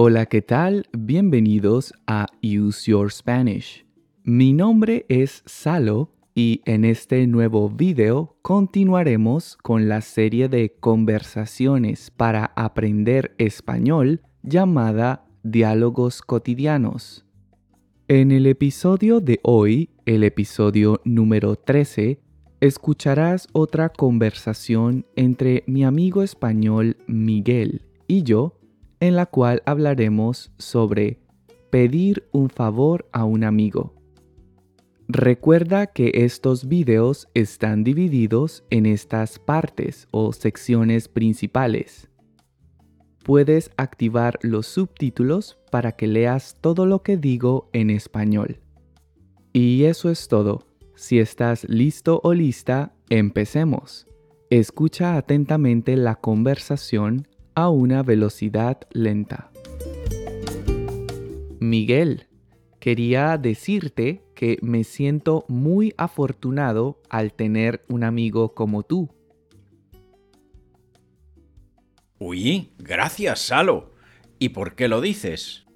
Hola, ¿qué tal? Bienvenidos a Use Your Spanish. Mi nombre es Salo y en este nuevo video continuaremos con la serie de conversaciones para aprender español llamada Diálogos cotidianos. En el episodio de hoy, el episodio número 13, escucharás otra conversación entre mi amigo español Miguel y yo en la cual hablaremos sobre pedir un favor a un amigo. Recuerda que estos videos están divididos en estas partes o secciones principales. Puedes activar los subtítulos para que leas todo lo que digo en español. Y eso es todo. Si estás listo o lista, empecemos. Escucha atentamente la conversación a una velocidad lenta. Miguel, quería decirte que me siento muy afortunado al tener un amigo como tú. Uy, gracias, Salo. ¿Y por qué lo dices?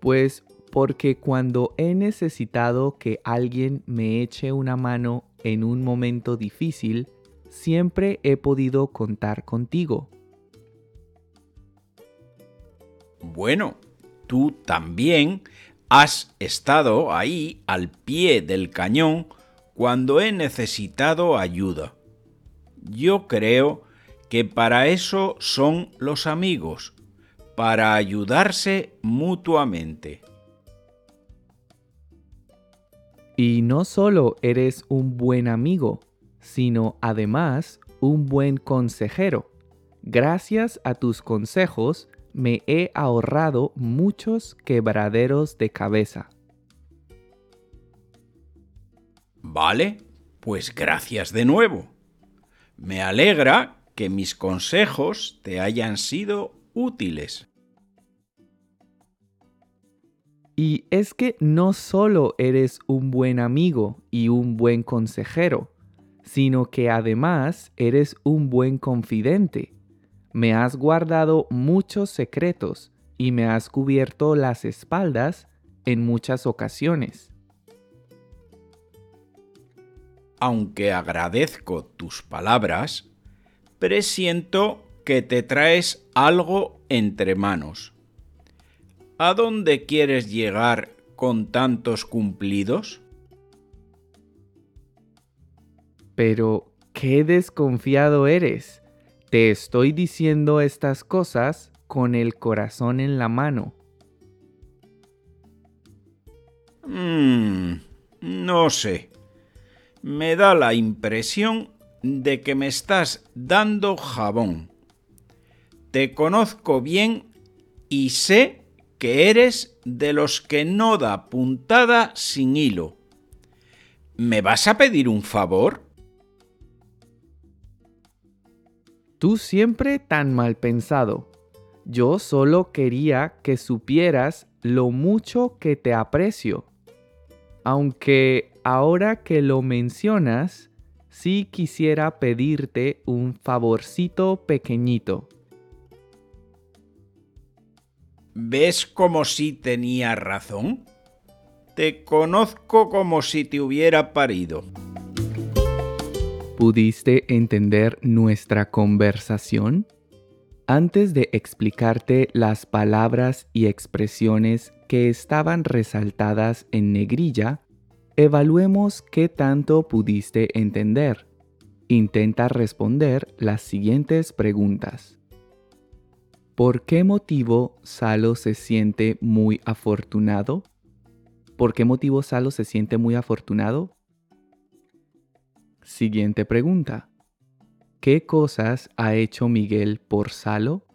Pues porque cuando he necesitado que alguien me eche una mano en un momento difícil, siempre he podido contar contigo. Bueno, tú también has estado ahí al pie del cañón cuando he necesitado ayuda. Yo creo que para eso son los amigos, para ayudarse mutuamente. Y no solo eres un buen amigo, sino además un buen consejero. Gracias a tus consejos me he ahorrado muchos quebraderos de cabeza. Vale, pues gracias de nuevo. Me alegra que mis consejos te hayan sido útiles. Y es que no solo eres un buen amigo y un buen consejero, sino que además eres un buen confidente. Me has guardado muchos secretos y me has cubierto las espaldas en muchas ocasiones. Aunque agradezco tus palabras, presiento que te traes algo entre manos. ¿A dónde quieres llegar con tantos cumplidos? Pero, qué desconfiado eres. Te estoy diciendo estas cosas con el corazón en la mano. Mmm, no sé. Me da la impresión de que me estás dando jabón. Te conozco bien y sé que eres de los que no da puntada sin hilo. ¿Me vas a pedir un favor? Tú siempre tan mal pensado. Yo solo quería que supieras lo mucho que te aprecio. Aunque ahora que lo mencionas, sí quisiera pedirte un favorcito pequeñito. ¿Ves como si tenía razón? Te conozco como si te hubiera parido. ¿Pudiste entender nuestra conversación? Antes de explicarte las palabras y expresiones que estaban resaltadas en negrilla, evaluemos qué tanto pudiste entender. Intenta responder las siguientes preguntas. ¿Por qué motivo Salo se siente muy afortunado? ¿Por qué motivo Salo se siente muy afortunado? Siguiente pregunta. ¿Qué cosas ha hecho Miguel por Salo?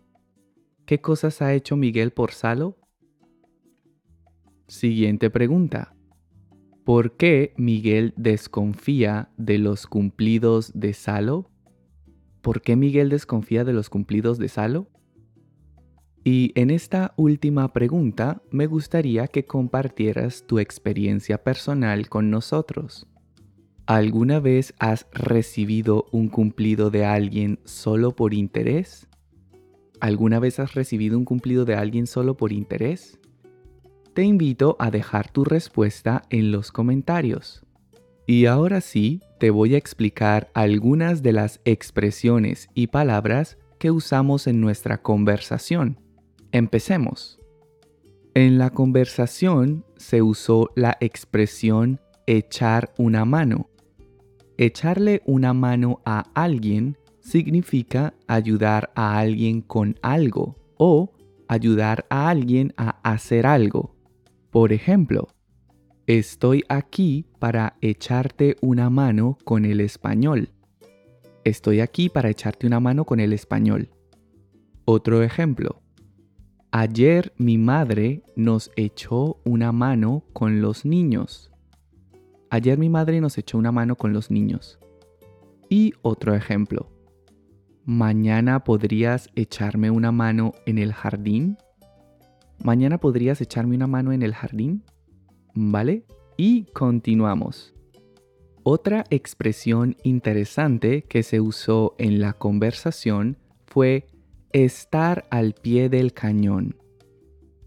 ¿Qué cosas ha hecho Miguel por Salo? Siguiente pregunta. ¿Por qué Miguel desconfía de los cumplidos de Salo? ¿Por qué Miguel desconfía de los cumplidos de Salo? Y en esta última pregunta me gustaría que compartieras tu experiencia personal con nosotros. ¿Alguna vez has recibido un cumplido de alguien solo por interés? ¿Alguna vez has recibido un cumplido de alguien solo por interés? Te invito a dejar tu respuesta en los comentarios. Y ahora sí, te voy a explicar algunas de las expresiones y palabras que usamos en nuestra conversación. Empecemos. En la conversación se usó la expresión echar una mano. Echarle una mano a alguien significa ayudar a alguien con algo o ayudar a alguien a hacer algo. Por ejemplo, Estoy aquí para echarte una mano con el español. Estoy aquí para echarte una mano con el español. Otro ejemplo. Ayer mi madre nos echó una mano con los niños. Ayer mi madre nos echó una mano con los niños. Y otro ejemplo. Mañana podrías echarme una mano en el jardín. Mañana podrías echarme una mano en el jardín. ¿Vale? Y continuamos. Otra expresión interesante que se usó en la conversación fue estar al pie del cañón.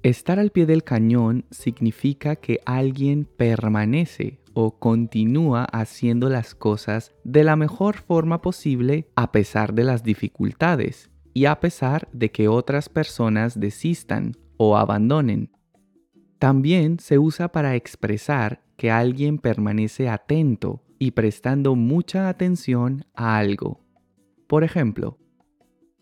Estar al pie del cañón significa que alguien permanece o continúa haciendo las cosas de la mejor forma posible a pesar de las dificultades y a pesar de que otras personas desistan o abandonen. También se usa para expresar que alguien permanece atento y prestando mucha atención a algo. Por ejemplo,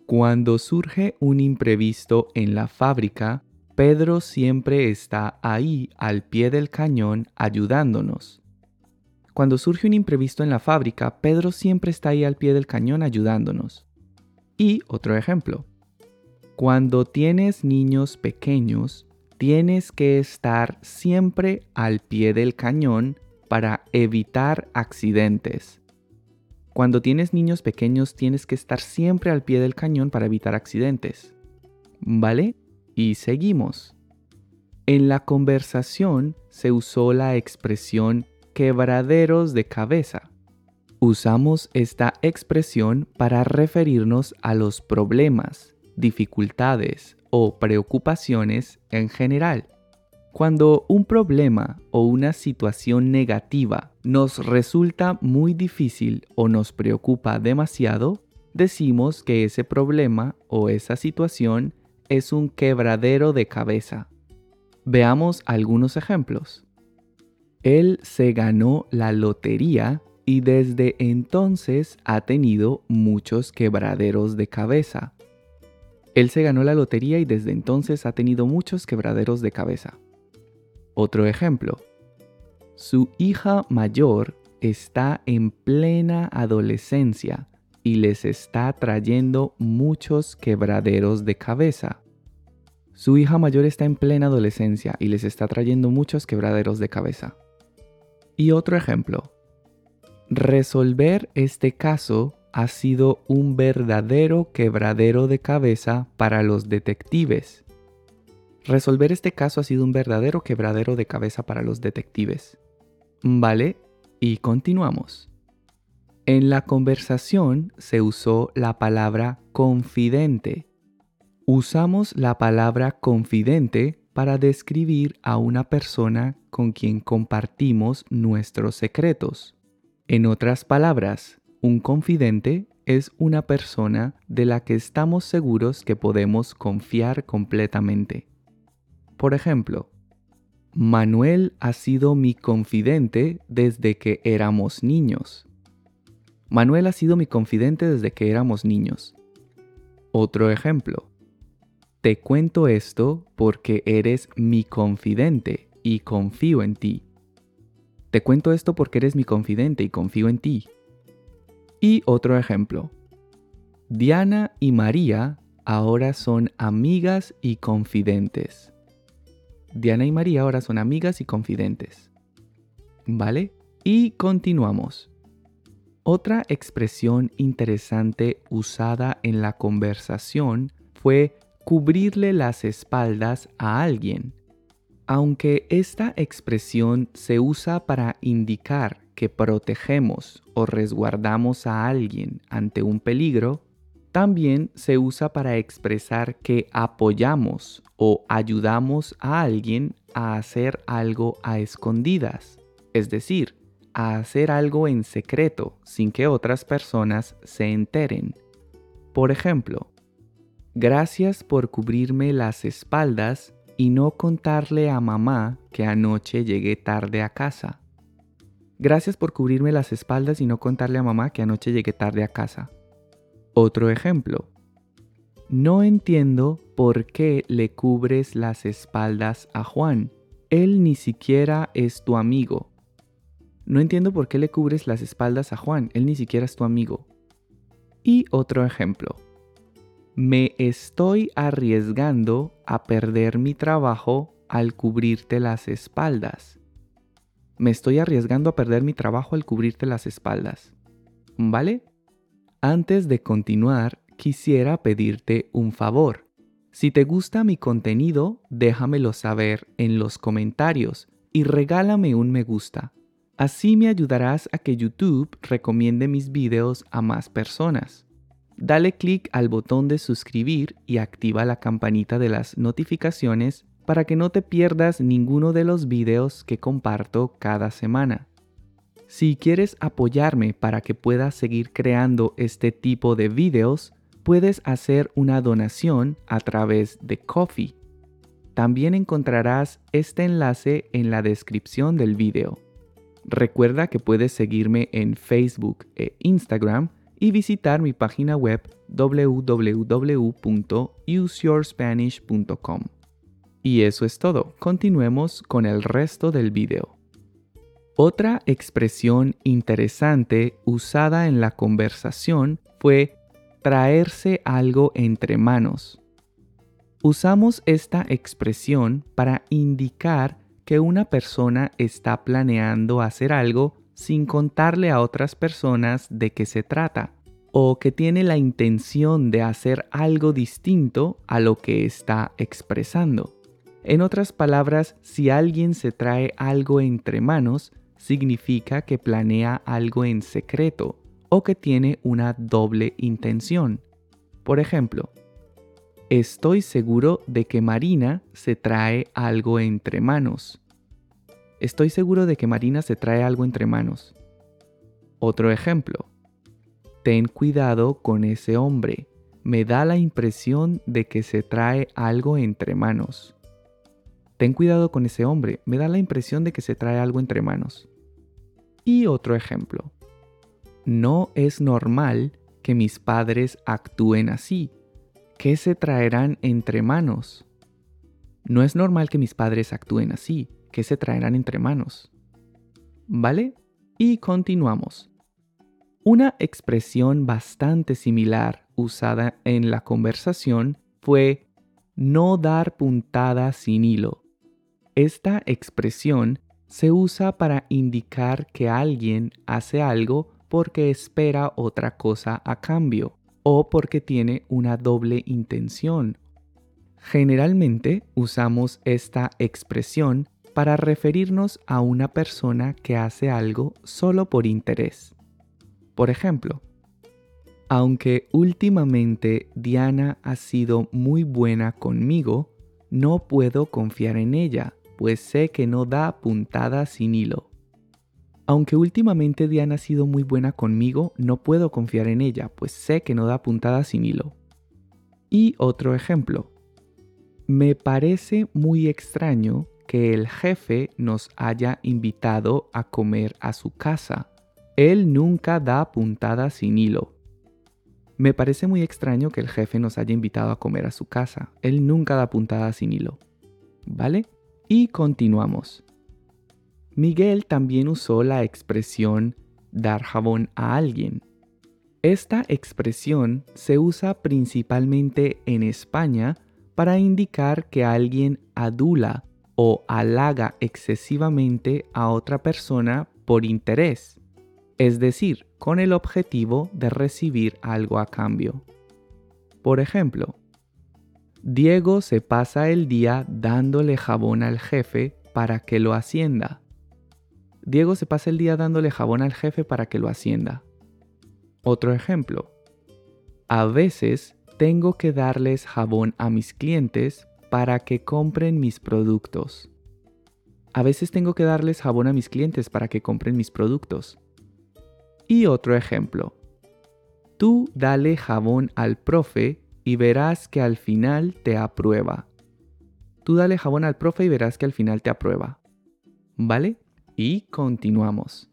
cuando surge un imprevisto en la fábrica, Pedro siempre está ahí al pie del cañón ayudándonos. Cuando surge un imprevisto en la fábrica, Pedro siempre está ahí al pie del cañón ayudándonos. Y otro ejemplo. Cuando tienes niños pequeños, tienes que estar siempre al pie del cañón para evitar accidentes. Cuando tienes niños pequeños tienes que estar siempre al pie del cañón para evitar accidentes. ¿Vale? Y seguimos. En la conversación se usó la expresión quebraderos de cabeza. Usamos esta expresión para referirnos a los problemas, dificultades o preocupaciones en general. Cuando un problema o una situación negativa nos resulta muy difícil o nos preocupa demasiado, decimos que ese problema o esa situación es un quebradero de cabeza. Veamos algunos ejemplos. Él se ganó la lotería y desde entonces ha tenido muchos quebraderos de cabeza. Él se ganó la lotería y desde entonces ha tenido muchos quebraderos de cabeza. Otro ejemplo. Su hija mayor está en plena adolescencia y les está trayendo muchos quebraderos de cabeza. Su hija mayor está en plena adolescencia y les está trayendo muchos quebraderos de cabeza. Y otro ejemplo. Resolver este caso ha sido un verdadero quebradero de cabeza para los detectives. Resolver este caso ha sido un verdadero quebradero de cabeza para los detectives. ¿Vale? Y continuamos. En la conversación se usó la palabra confidente. Usamos la palabra confidente para describir a una persona con quien compartimos nuestros secretos. En otras palabras, un confidente es una persona de la que estamos seguros que podemos confiar completamente. Por ejemplo, Manuel ha sido mi confidente desde que éramos niños. Manuel ha sido mi confidente desde que éramos niños. Otro ejemplo. Te cuento esto porque eres mi confidente y confío en ti. Te cuento esto porque eres mi confidente y confío en ti. Y otro ejemplo. Diana y María ahora son amigas y confidentes. Diana y María ahora son amigas y confidentes. ¿Vale? Y continuamos. Otra expresión interesante usada en la conversación fue cubrirle las espaldas a alguien. Aunque esta expresión se usa para indicar que protegemos o resguardamos a alguien ante un peligro, También se usa para expresar que apoyamos o ayudamos a alguien a hacer algo a escondidas, es decir, a hacer algo en secreto sin que otras personas se enteren. Por ejemplo, gracias por cubrirme las espaldas y no contarle a mamá que anoche llegué tarde a casa. Gracias por cubrirme las espaldas y no contarle a mamá que anoche llegué tarde a casa. Otro ejemplo. No entiendo por qué le cubres las espaldas a Juan. Él ni siquiera es tu amigo. No entiendo por qué le cubres las espaldas a Juan. Él ni siquiera es tu amigo. Y otro ejemplo. Me estoy arriesgando a perder mi trabajo al cubrirte las espaldas. Me estoy arriesgando a perder mi trabajo al cubrirte las espaldas. ¿Vale? Antes de continuar, quisiera pedirte un favor. Si te gusta mi contenido, déjamelo saber en los comentarios y regálame un me gusta. Así me ayudarás a que YouTube recomiende mis videos a más personas. Dale clic al botón de suscribir y activa la campanita de las notificaciones para que no te pierdas ninguno de los videos que comparto cada semana. Si quieres apoyarme para que pueda seguir creando este tipo de videos, puedes hacer una donación a través de Coffee. También encontrarás este enlace en la descripción del video. Recuerda que puedes seguirme en Facebook e Instagram y visitar mi página web www.useyourspanish.com. Y eso es todo. Continuemos con el resto del video. Otra expresión interesante usada en la conversación fue traerse algo entre manos. Usamos esta expresión para indicar que una persona está planeando hacer algo sin contarle a otras personas de qué se trata, o que tiene la intención de hacer algo distinto a lo que está expresando. En otras palabras, si alguien se trae algo entre manos, significa que planea algo en secreto o que tiene una doble intención. Por ejemplo, estoy seguro de que Marina se trae algo entre manos. Estoy seguro de que Marina se trae algo entre manos. Otro ejemplo. Ten cuidado con ese hombre. Me da la impresión de que se trae algo entre manos. Ten cuidado con ese hombre. Me da la impresión de que se trae algo entre manos. Y otro ejemplo. No es normal que mis padres actúen así. ¿Qué se traerán entre manos? No es normal que mis padres actúen así. ¿Qué se traerán entre manos? ¿Vale? Y continuamos. Una expresión bastante similar usada en la conversación fue no dar puntada sin hilo. Esta expresión se usa para indicar que alguien hace algo porque espera otra cosa a cambio o porque tiene una doble intención. Generalmente usamos esta expresión para referirnos a una persona que hace algo solo por interés. Por ejemplo, aunque últimamente Diana ha sido muy buena conmigo, no puedo confiar en ella pues sé que no da puntada sin hilo. Aunque últimamente Diana ha sido muy buena conmigo, no puedo confiar en ella, pues sé que no da puntada sin hilo. Y otro ejemplo. Me parece muy extraño que el jefe nos haya invitado a comer a su casa. Él nunca da puntada sin hilo. Me parece muy extraño que el jefe nos haya invitado a comer a su casa. Él nunca da puntada sin hilo. ¿Vale? Y continuamos. Miguel también usó la expresión dar jabón a alguien. Esta expresión se usa principalmente en España para indicar que alguien adula o halaga excesivamente a otra persona por interés, es decir, con el objetivo de recibir algo a cambio. Por ejemplo, Diego se pasa el día dándole jabón al jefe para que lo ascienda. Diego se pasa el día dándole jabón al jefe para que lo ascienda. Otro ejemplo. A veces tengo que darles jabón a mis clientes para que compren mis productos. A veces tengo que darles jabón a mis clientes para que compren mis productos. Y otro ejemplo. Tú dale jabón al profe y verás que al final te aprueba. Tú dale jabón al profe y verás que al final te aprueba. ¿Vale? Y continuamos.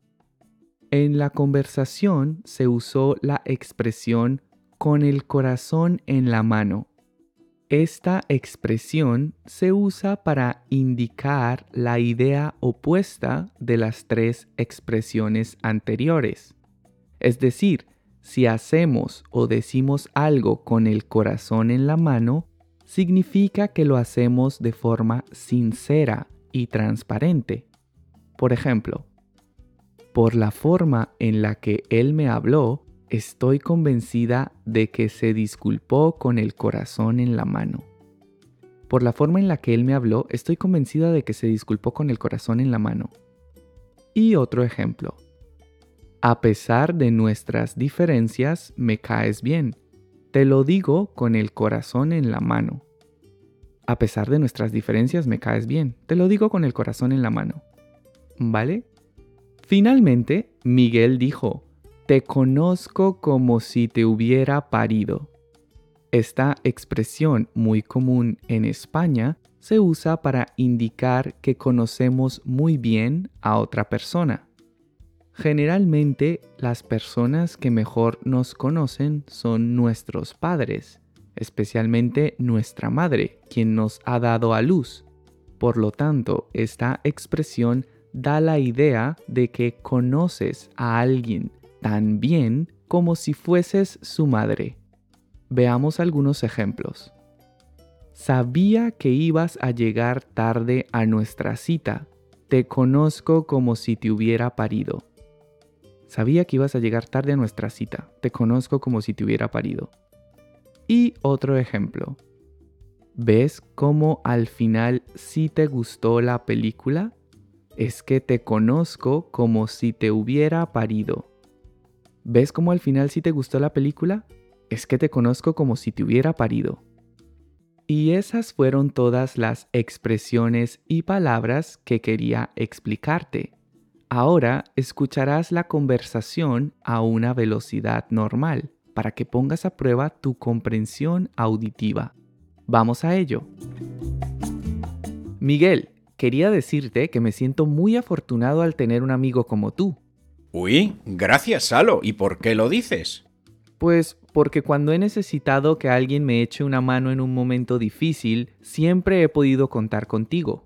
En la conversación se usó la expresión con el corazón en la mano. Esta expresión se usa para indicar la idea opuesta de las tres expresiones anteriores. Es decir, si hacemos o decimos algo con el corazón en la mano, significa que lo hacemos de forma sincera y transparente. Por ejemplo, por la forma en la que él me habló, estoy convencida de que se disculpó con el corazón en la mano. Por la forma en la que él me habló, estoy convencida de que se disculpó con el corazón en la mano. Y otro ejemplo. A pesar de nuestras diferencias, me caes bien. Te lo digo con el corazón en la mano. A pesar de nuestras diferencias, me caes bien. Te lo digo con el corazón en la mano. ¿Vale? Finalmente, Miguel dijo, te conozco como si te hubiera parido. Esta expresión muy común en España se usa para indicar que conocemos muy bien a otra persona. Generalmente las personas que mejor nos conocen son nuestros padres, especialmente nuestra madre, quien nos ha dado a luz. Por lo tanto, esta expresión da la idea de que conoces a alguien tan bien como si fueses su madre. Veamos algunos ejemplos. Sabía que ibas a llegar tarde a nuestra cita. Te conozco como si te hubiera parido. Sabía que ibas a llegar tarde a nuestra cita. Te conozco como si te hubiera parido. Y otro ejemplo. ¿Ves cómo al final sí te gustó la película? Es que te conozco como si te hubiera parido. ¿Ves cómo al final sí te gustó la película? Es que te conozco como si te hubiera parido. Y esas fueron todas las expresiones y palabras que quería explicarte. Ahora escucharás la conversación a una velocidad normal para que pongas a prueba tu comprensión auditiva. Vamos a ello. Miguel, quería decirte que me siento muy afortunado al tener un amigo como tú. Uy, gracias, Salo. ¿Y por qué lo dices? Pues porque cuando he necesitado que alguien me eche una mano en un momento difícil, siempre he podido contar contigo.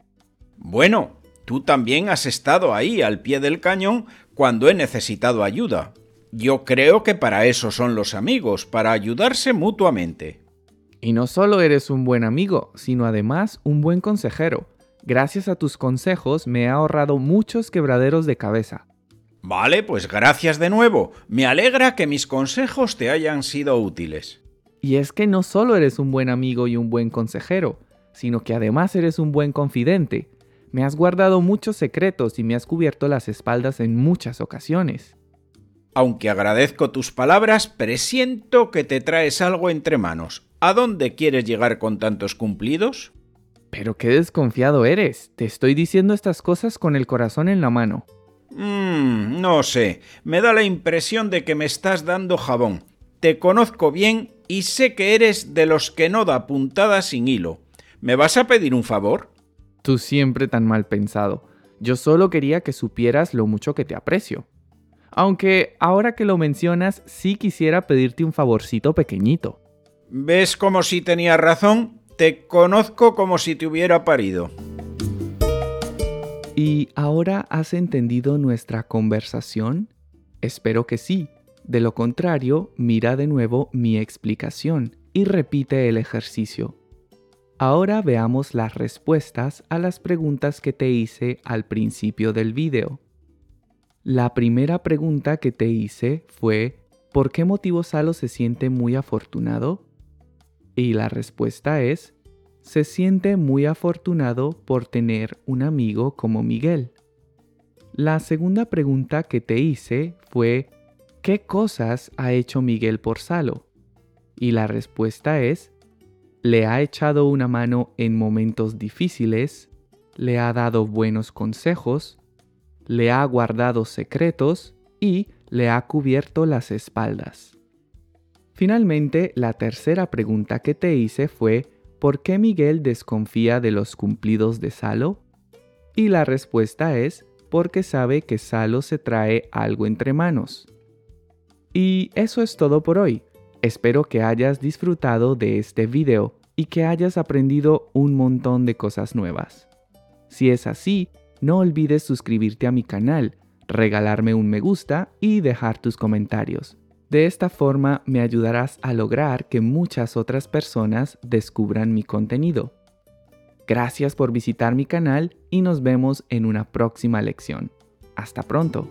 Bueno, Tú también has estado ahí al pie del cañón cuando he necesitado ayuda. Yo creo que para eso son los amigos, para ayudarse mutuamente. Y no solo eres un buen amigo, sino además un buen consejero. Gracias a tus consejos me he ahorrado muchos quebraderos de cabeza. Vale, pues gracias de nuevo. Me alegra que mis consejos te hayan sido útiles. Y es que no solo eres un buen amigo y un buen consejero, sino que además eres un buen confidente. Me has guardado muchos secretos y me has cubierto las espaldas en muchas ocasiones. Aunque agradezco tus palabras, presiento que te traes algo entre manos. ¿A dónde quieres llegar con tantos cumplidos? Pero qué desconfiado eres. Te estoy diciendo estas cosas con el corazón en la mano. Mmm, no sé. Me da la impresión de que me estás dando jabón. Te conozco bien y sé que eres de los que no da puntada sin hilo. ¿Me vas a pedir un favor? Tú siempre tan mal pensado. Yo solo quería que supieras lo mucho que te aprecio. Aunque ahora que lo mencionas, sí quisiera pedirte un favorcito pequeñito. ¿Ves como si tenía razón? Te conozco como si te hubiera parido. ¿Y ahora has entendido nuestra conversación? Espero que sí. De lo contrario, mira de nuevo mi explicación y repite el ejercicio. Ahora veamos las respuestas a las preguntas que te hice al principio del video. La primera pregunta que te hice fue ¿por qué motivo Salo se siente muy afortunado? Y la respuesta es se siente muy afortunado por tener un amigo como Miguel. La segunda pregunta que te hice fue ¿qué cosas ha hecho Miguel por Salo? Y la respuesta es, le ha echado una mano en momentos difíciles, le ha dado buenos consejos, le ha guardado secretos y le ha cubierto las espaldas. Finalmente, la tercera pregunta que te hice fue, ¿por qué Miguel desconfía de los cumplidos de Salo? Y la respuesta es, porque sabe que Salo se trae algo entre manos. Y eso es todo por hoy. Espero que hayas disfrutado de este video y que hayas aprendido un montón de cosas nuevas. Si es así, no olvides suscribirte a mi canal, regalarme un me gusta y dejar tus comentarios. De esta forma me ayudarás a lograr que muchas otras personas descubran mi contenido. Gracias por visitar mi canal y nos vemos en una próxima lección. Hasta pronto.